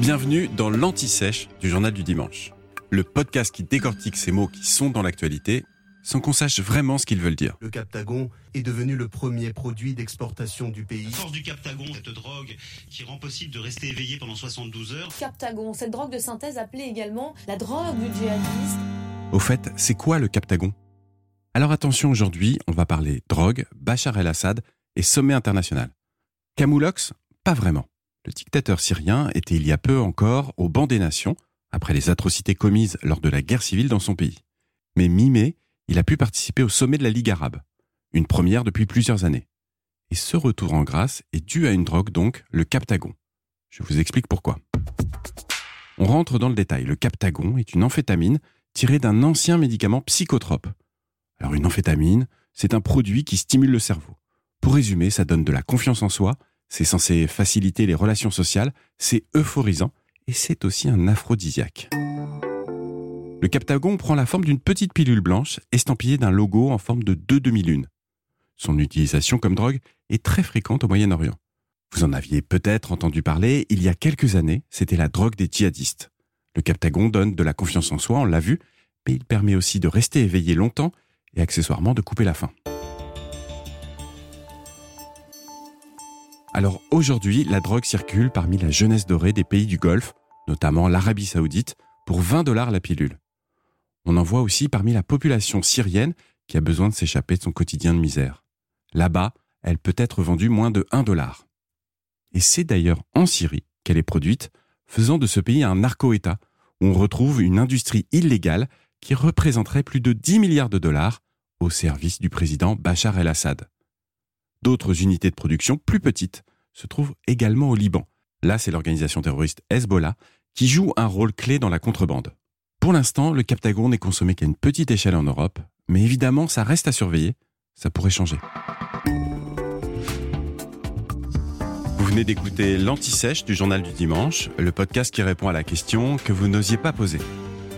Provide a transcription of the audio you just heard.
Bienvenue dans l'Anti-Sèche du Journal du Dimanche, le podcast qui décortique ces mots qui sont dans l'actualité sans qu'on sache vraiment ce qu'ils veulent dire. Le Captagon est devenu le premier produit d'exportation du pays. Force du Captagon, cette drogue qui rend possible de rester éveillé pendant 72 heures. Captagon, cette drogue de synthèse appelée également la drogue du djihadiste. Au fait, c'est quoi le Captagon? Alors attention, aujourd'hui, on va parler drogue, Bachar el-Assad et sommet international. Camoulox? Pas vraiment. Le dictateur syrien était il y a peu encore au banc des nations, après les atrocités commises lors de la guerre civile dans son pays. Mais mi-mai, il a pu participer au sommet de la Ligue arabe, une première depuis plusieurs années. Et ce retour en grâce est dû à une drogue donc, le captagon. Je vous explique pourquoi. On rentre dans le détail. Le captagon est une amphétamine tirée d'un ancien médicament psychotrope. Alors une amphétamine, c'est un produit qui stimule le cerveau. Pour résumer, ça donne de la confiance en soi, c'est censé faciliter les relations sociales, c'est euphorisant et c'est aussi un aphrodisiaque. Le captagon prend la forme d'une petite pilule blanche estampillée d'un logo en forme de deux demi-lunes. Son utilisation comme drogue est très fréquente au Moyen-Orient. Vous en aviez peut-être entendu parler, il y a quelques années, c'était la drogue des djihadistes. Le captagon donne de la confiance en soi, on l'a vu, mais il permet aussi de rester éveillé longtemps et accessoirement de couper la faim. Alors aujourd'hui, la drogue circule parmi la jeunesse dorée des pays du Golfe, notamment l'Arabie saoudite, pour 20 dollars la pilule. On en voit aussi parmi la population syrienne qui a besoin de s'échapper de son quotidien de misère. Là-bas, elle peut être vendue moins de 1 dollar. Et c'est d'ailleurs en Syrie qu'elle est produite, faisant de ce pays un narco-État, où on retrouve une industrie illégale qui représenterait plus de 10 milliards de dollars au service du président Bachar el-Assad. D'autres unités de production plus petites se trouvent également au Liban. Là, c'est l'organisation terroriste Hezbollah qui joue un rôle clé dans la contrebande. Pour l'instant, le captagon n'est consommé qu'à une petite échelle en Europe, mais évidemment, ça reste à surveiller, ça pourrait changer. Vous venez d'écouter l'Anti-Sèche du Journal du Dimanche, le podcast qui répond à la question que vous n'osiez pas poser.